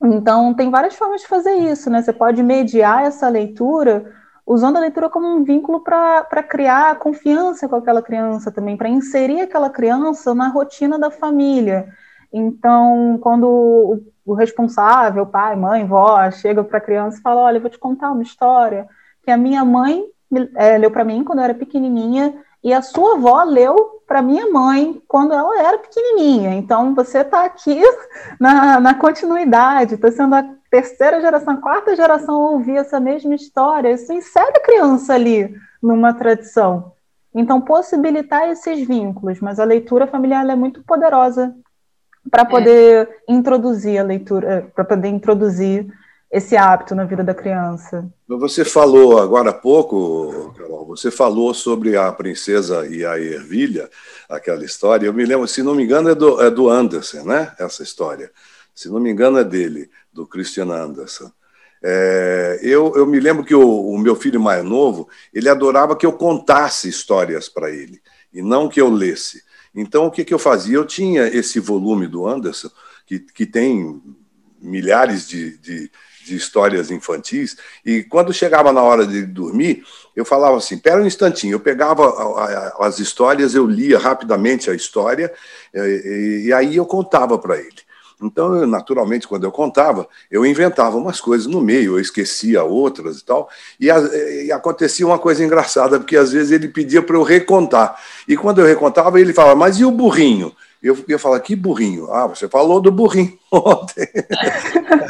Então, tem várias formas de fazer isso, né? Você pode mediar essa leitura usando a leitura como um vínculo para criar confiança com aquela criança também, para inserir aquela criança na rotina da família. Então, quando o, o responsável, pai, mãe, vó, chega para a criança e fala: Olha, eu vou te contar uma história que a minha mãe é, leu para mim quando eu era pequenininha e a sua avó leu para minha mãe quando ela era pequenininha. Então, você está aqui na, na continuidade, está sendo a terceira geração, quarta geração ouvir essa mesma história. Isso insere a criança ali numa tradição. Então, possibilitar esses vínculos, mas a leitura familiar é muito poderosa para é. poder é. introduzir a leitura, para poder introduzir esse hábito na vida da criança. Você falou agora há pouco, Carol, você falou sobre a princesa e a ervilha, aquela história. Eu me lembro, se não me engano, é do, é do Anderson, né? Essa história. Se não me engano, é dele, do Christian Anderson. É, eu, eu me lembro que o, o meu filho mais novo, ele adorava que eu contasse histórias para ele, e não que eu lesse. Então, o que, que eu fazia? Eu tinha esse volume do Anderson, que, que tem milhares de, de, de, histórias infantis, e quando chegava na hora de dormir, eu falava assim: pera um instantinho. Eu pegava as histórias, eu lia rapidamente a história, e, e aí eu contava para ele. Então, eu, naturalmente, quando eu contava, eu inventava umas coisas no meio, eu esquecia outras e tal. E, a, e acontecia uma coisa engraçada, porque às vezes ele pedia para eu recontar. E quando eu recontava, ele falava, mas e o burrinho? Eu ia falar, que burrinho? Ah, você falou do burrinho ontem.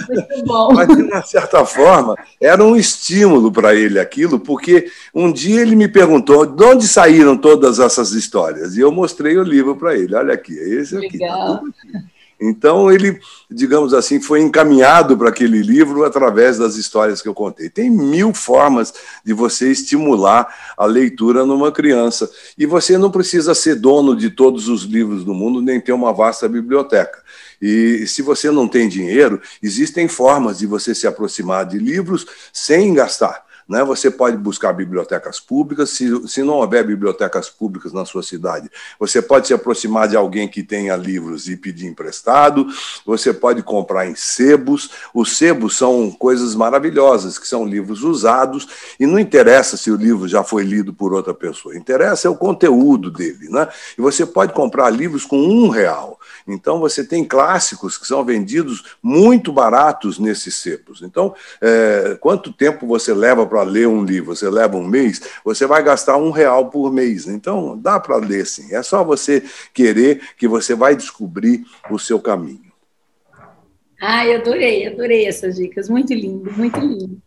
Muito bom. Mas, de uma certa forma, era um estímulo para ele aquilo, porque um dia ele me perguntou de onde saíram todas essas histórias. E eu mostrei o livro para ele. Olha aqui, é esse aqui. Tá Legal. Tá então, ele, digamos assim, foi encaminhado para aquele livro através das histórias que eu contei. Tem mil formas de você estimular a leitura numa criança. E você não precisa ser dono de todos os livros do mundo, nem ter uma vasta biblioteca. E se você não tem dinheiro, existem formas de você se aproximar de livros sem gastar. Né? Você pode buscar bibliotecas públicas, se, se não houver bibliotecas públicas na sua cidade, você pode se aproximar de alguém que tenha livros e pedir emprestado, você pode comprar em sebos. Os sebos são coisas maravilhosas, que são livros usados, e não interessa se o livro já foi lido por outra pessoa, interessa é o conteúdo dele. Né? E você pode comprar livros com um real. Então, você tem clássicos que são vendidos muito baratos nesses sebos. Então, é, quanto tempo você leva para ler um livro? Você leva um mês, você vai gastar um real por mês. Então, dá para ler sim. É só você querer que você vai descobrir o seu caminho. Ai, adorei, adorei essas dicas. Muito lindo, muito lindo.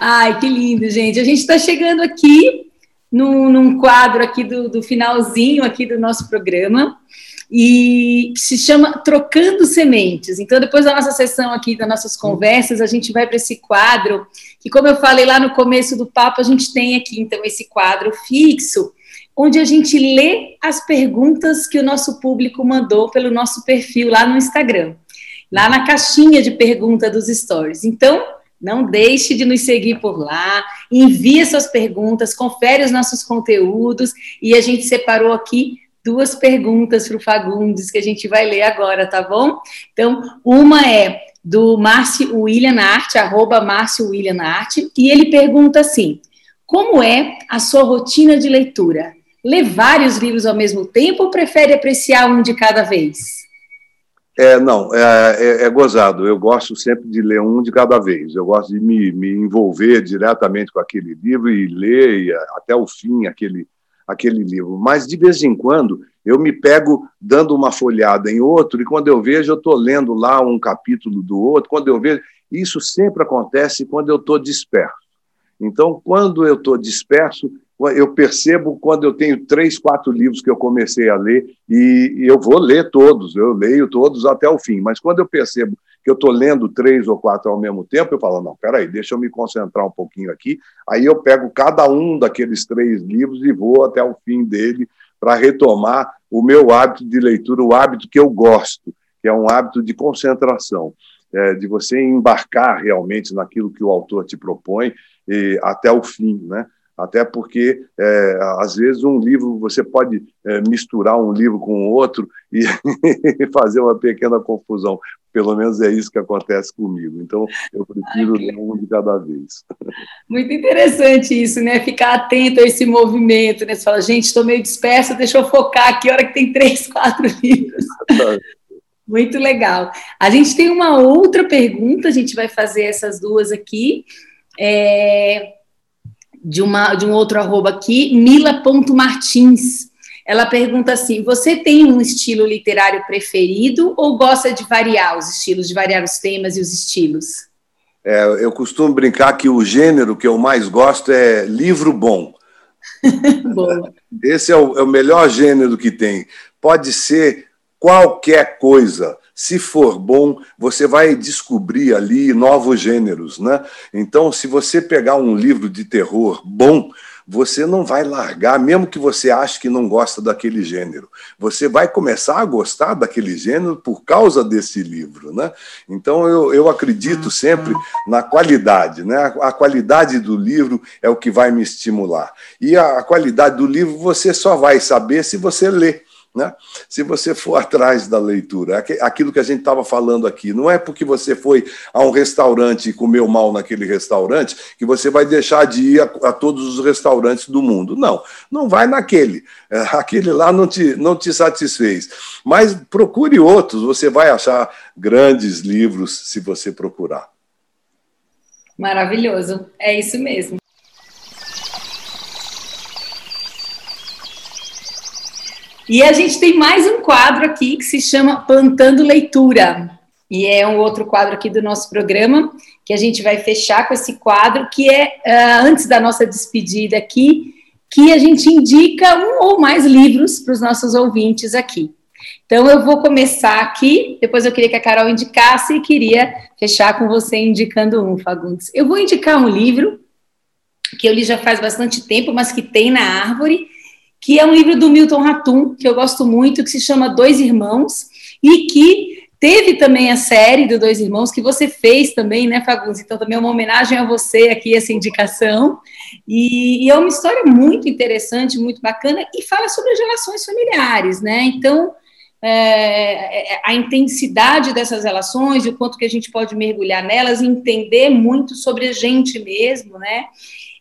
Ai, que lindo, gente. A gente está chegando aqui num, num quadro aqui do, do finalzinho aqui do nosso programa e se chama Trocando Sementes. Então, depois da nossa sessão aqui, das nossas conversas, a gente vai para esse quadro, que, como eu falei lá no começo do papo, a gente tem aqui, então, esse quadro fixo, onde a gente lê as perguntas que o nosso público mandou pelo nosso perfil lá no Instagram, lá na caixinha de pergunta dos stories. Então, não deixe de nos seguir por lá, envie suas perguntas, confere os nossos conteúdos e a gente separou aqui duas perguntas para o Fagundes que a gente vai ler agora, tá bom? Então, uma é do Márcio William Arte, arroba Márcio William Arte, e ele pergunta assim: como é a sua rotina de leitura? lê vários livros ao mesmo tempo ou prefere apreciar um de cada vez? É, não, é, é, é, gozado. Eu gosto sempre de ler um de cada vez. Eu gosto de me, me envolver diretamente com aquele livro e ler e, até o fim aquele, aquele livro. Mas, de vez em quando, eu me pego dando uma folhada em outro, e quando eu vejo, eu estou lendo lá um capítulo do outro. Quando eu vejo. Isso sempre acontece quando eu estou disperso. Então, quando eu estou disperso, eu percebo quando eu tenho três, quatro livros que eu comecei a ler e eu vou ler todos, eu leio todos até o fim. Mas quando eu percebo que eu estou lendo três ou quatro ao mesmo tempo, eu falo, não, peraí, deixa eu me concentrar um pouquinho aqui. Aí eu pego cada um daqueles três livros e vou até o fim dele para retomar o meu hábito de leitura, o hábito que eu gosto, que é um hábito de concentração, é, de você embarcar realmente naquilo que o autor te propõe até o fim, né? Até porque, é, às vezes, um livro, você pode é, misturar um livro com outro e fazer uma pequena confusão. Pelo menos é isso que acontece comigo. Então, eu prefiro Ai, ler um de cada vez. Muito interessante isso, né? Ficar atento a esse movimento, né? Você fala, gente, estou meio dispersa, deixa eu focar aqui, hora que tem três, quatro livros. Muito legal. A gente tem uma outra pergunta, a gente vai fazer essas duas aqui. É, de, uma, de um outro arroba aqui, mila.martins. Ela pergunta assim: você tem um estilo literário preferido ou gosta de variar os estilos, de variar os temas e os estilos? É, eu costumo brincar que o gênero que eu mais gosto é livro bom. Esse é o, é o melhor gênero que tem. Pode ser qualquer coisa se for bom, você vai descobrir ali novos gêneros, né? Então, se você pegar um livro de terror bom, você não vai largar, mesmo que você ache que não gosta daquele gênero. Você vai começar a gostar daquele gênero por causa desse livro. Né? Então, eu, eu acredito sempre na qualidade. Né? A, a qualidade do livro é o que vai me estimular. E a, a qualidade do livro você só vai saber se você ler. Né? Se você for atrás da leitura, aquilo que a gente estava falando aqui, não é porque você foi a um restaurante e comeu mal naquele restaurante que você vai deixar de ir a, a todos os restaurantes do mundo. Não, não vai naquele. É, aquele lá não te, não te satisfez. Mas procure outros, você vai achar grandes livros se você procurar. Maravilhoso, é isso mesmo. E a gente tem mais um quadro aqui que se chama Plantando Leitura. E é um outro quadro aqui do nosso programa, que a gente vai fechar com esse quadro, que é, uh, antes da nossa despedida aqui, que a gente indica um ou mais livros para os nossos ouvintes aqui. Então, eu vou começar aqui, depois eu queria que a Carol indicasse e queria fechar com você indicando um, Fagundes. Eu vou indicar um livro que eu li já faz bastante tempo, mas que tem na árvore, que é um livro do Milton Ratum, que eu gosto muito, que se chama Dois Irmãos, e que teve também a série do Dois Irmãos, que você fez também, né, Fagundes? Então, também é uma homenagem a você aqui, essa indicação. E, e, é uma história muito interessante, muito bacana, e fala sobre as relações familiares, né? Então, é, é a intensidade dessas relações e o quanto que a gente pode mergulhar nelas, entender muito sobre a gente mesmo, né?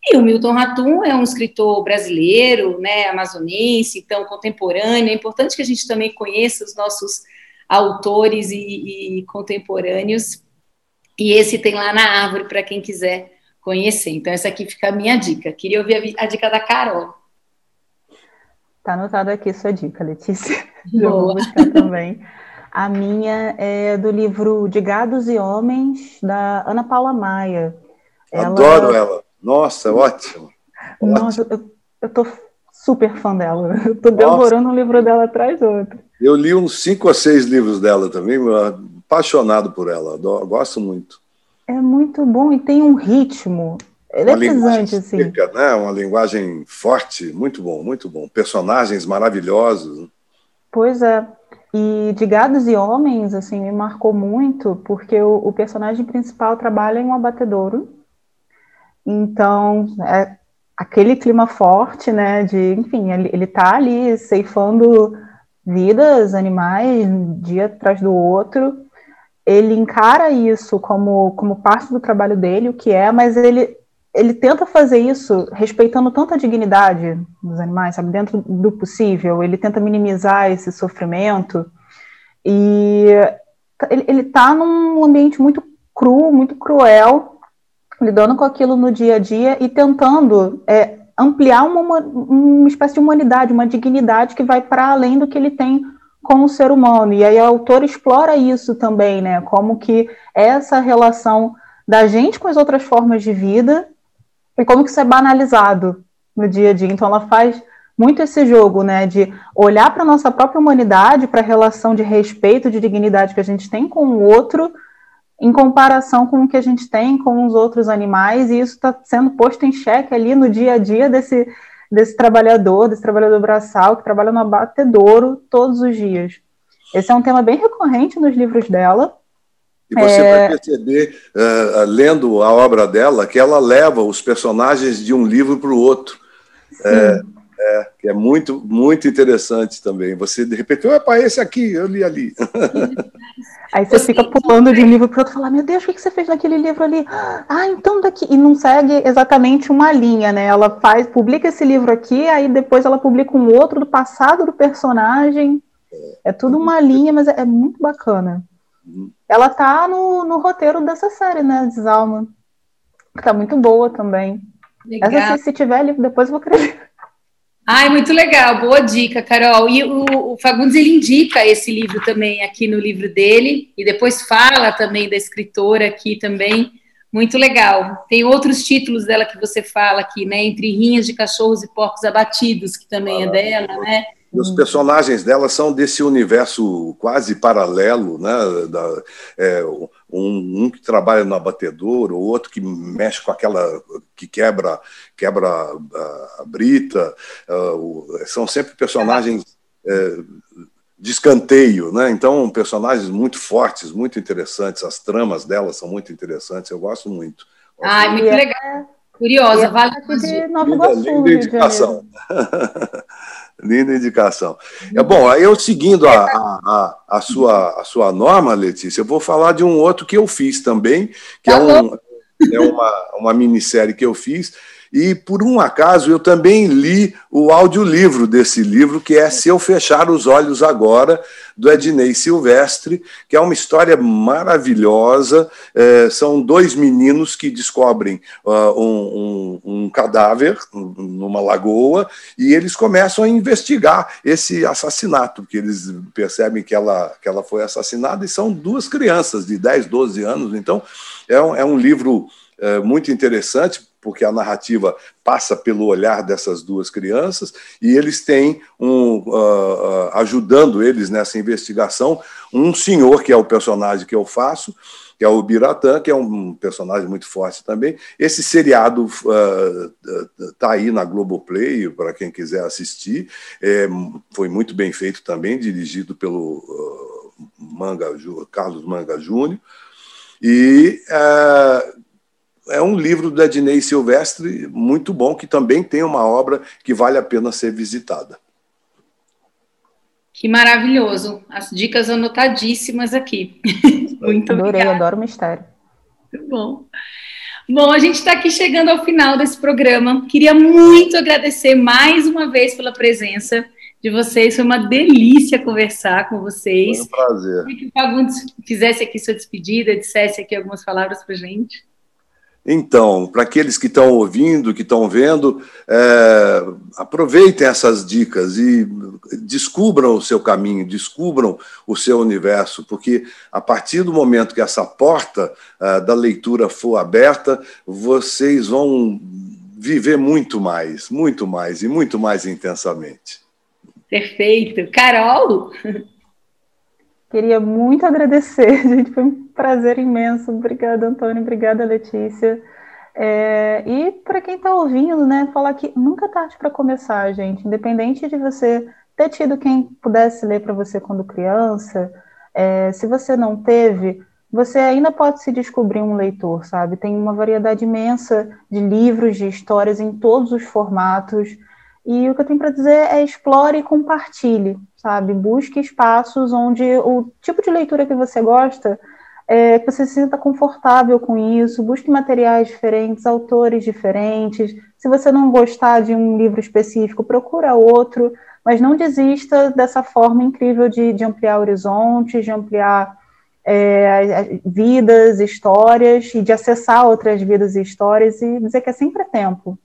E o Milton Ratum é um escritor brasileiro, né, amazonense, então contemporâneo. É importante que a gente também conheça os nossos autores e, e contemporâneos. E esse tem lá na árvore para quem quiser conhecer. Então, essa aqui fica a minha dica. Queria ouvir a, a dica da Carol. Tá anotada aqui sua dica, Letícia. Boa. Eu vou buscar também. A minha é do livro De Gados e Homens, da Ana Paula Maia. Ela... Adoro ela. Nossa, ótimo. Nossa, ótimo. Eu, tô super fã dela. Eu tô devorando um livro dela atrás do outro. Eu li uns cinco ou seis livros dela também, apaixonado por ela, gosto muito. É muito bom e tem um ritmo eletrizante, assim. Seca, né? Uma linguagem forte, muito bom, muito bom. Personagens maravilhosos. Pois é. E de Gados e Homens, assim, me marcou muito, porque o, o personagem principal trabalha em um abatedouro, então, é aquele clima forte, né, de, enfim, ele, ele tá ali ceifando vidas, animais, um dia atrás do outro, ele encara isso como, como parte do trabalho dele, o que é, mas ele ele tenta fazer isso respeitando tanto a dignidade dos animais, sabe, dentro do possível, ele tenta minimizar esse sofrimento, e ele está num ambiente muito cru, muito cruel, lidando com aquilo no dia a dia e tentando é, ampliar uma, uma espécie de humanidade, uma dignidade que vai para além do que ele tem com o ser humano. E aí a autora explora isso também, né? Como que essa relação da gente com as outras formas de vida e como que isso é banalizado no dia a dia. Então ela faz muito esse jogo, né, de olhar para nossa própria humanidade, para a relação de respeito, de dignidade que a gente tem com o outro, em comparação com o que a gente tem com os outros animais, e isso está sendo posto em xeque ali no dia a dia desse, desse trabalhador, desse trabalhador braçal que trabalha no abatedouro todos os dias. Esse é um tema bem recorrente nos livros dela. E você é... vai perceber, uh, lendo a obra dela, que ela leva os personagens de um livro para o outro. É, é, que é muito, muito interessante também. Você, de repente, opa, esse aqui, eu li ali. Aí você fica pulando de um livro para outro e fala, meu Deus, o que você fez naquele livro ali? Ah, então daqui. E não segue exatamente uma linha, né? Ela faz, publica esse livro aqui, aí depois ela publica um outro do passado do personagem. É tudo uma linha, mas é, é muito bacana. Ela tá no, no roteiro dessa série, né, Desalma? Que tá muito boa também. Legal. Essa, se, se tiver livro, depois eu vou querer. Ai, muito legal, boa dica, Carol. E o, o, Fagundes ele indica esse livro também aqui no livro dele, e depois fala também da escritora aqui também. Muito legal. Tem outros títulos dela que você fala aqui, né? Entre rinhas de cachorros e porcos abatidos, que também ah, é dela, né? Os personagens dela são desse universo quase paralelo, né? Da, é, um, um, que trabalha no abatedor, o outro que mexe com aquela que quebra quebra a, a brita. Uh, são sempre personagens é, de escanteio, né? Então personagens muito fortes, muito interessantes. As tramas delas são muito interessantes. Eu gosto muito. Ah, muito legal. Curiosa, vale de Nova Iguaçu, linda, linda indicação. Linda indicação. É bom, aí eu seguindo a, a, a, sua, a sua norma, Letícia, eu vou falar de um outro que eu fiz também, que é, tá um, é uma, uma minissérie que eu fiz, e, por um acaso, eu também li o audiolivro desse livro, que é Se Eu Fechar os Olhos Agora, do Ednei Silvestre, que é uma história maravilhosa. É, são dois meninos que descobrem uh, um, um, um, cadáver numa lagoa e eles começam a investigar esse assassinato, porque eles percebem que ela, que ela foi assassinada e são duas crianças de 10, 12 anos. Então, é um, é um livro é, muito interessante porque a narrativa passa pelo olhar dessas duas crianças e eles têm um uh, ajudando eles nessa investigação um senhor que é o personagem que eu faço que é o Biratã, que é um personagem muito forte também. Esse seriado está uh, aí na Globoplay, para quem quiser assistir. É, foi muito bem feito também, dirigido pelo uh, Manga, Carlos Manga Júnior. E é um livro do Ednei Silvestre muito bom, que também tem uma obra que vale a pena ser visitada. Que maravilhoso. As dicas anotadíssimas aqui. muito Adorei, obrigada. adoro mistério. Muito bom. Bom, a gente está aqui chegando ao final desse programa. Queria muito agradecer mais uma vez pela presença de vocês. Foi uma delícia conversar com vocês. Foi um prazer. Queria que o Fagundes fizesse aqui sua despedida, dissesse aqui algumas palavras para gente. Então, para aqueles que estão ouvindo, que estão vendo, é, aproveitem essas dicas e descubram o seu caminho, descubram o seu universo, porque a partir do momento que essa porta é, da leitura for aberta, vocês vão viver muito mais, muito mais e muito mais intensamente. Perfeito. Carol? Queria muito agradecer, gente, foi um prazer imenso. Obrigada, Antônio, obrigada, Letícia. É, e para quem está ouvindo, né, falar que nunca é tarde para começar, gente. Independente de você ter tido quem pudesse ler para você quando criança, é, se você não teve, você ainda pode se descobrir um leitor, sabe? Tem uma variedade imensa de livros, de histórias em todos os formatos. E o que eu tenho para dizer é explore e compartilhe, sabe? Busque espaços onde o tipo de leitura que você gosta é, que você se sinta confortável com isso, busque materiais diferentes, autores diferentes. Se você não gostar de um livro específico, procura outro, mas não desista dessa forma incrível de, de ampliar horizontes, de ampliar é, vidas, histórias, e de acessar outras vidas e histórias e dizer que é sempre tempo.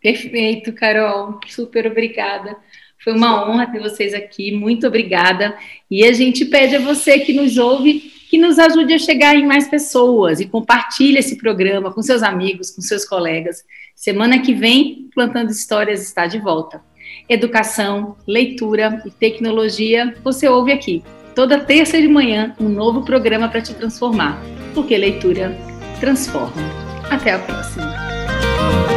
Perfeito, Carol. Super obrigada. Foi uma honra ter vocês aqui. Muito obrigada. E a gente pede a você que nos ouve que nos ajude a chegar em mais pessoas e compartilhe esse programa com seus amigos, com seus colegas. Semana que vem, Plantando Histórias está de volta. Educação, leitura e tecnologia, você ouve aqui. Toda terça de manhã, um novo programa para te transformar, porque leitura transforma. Até a próxima.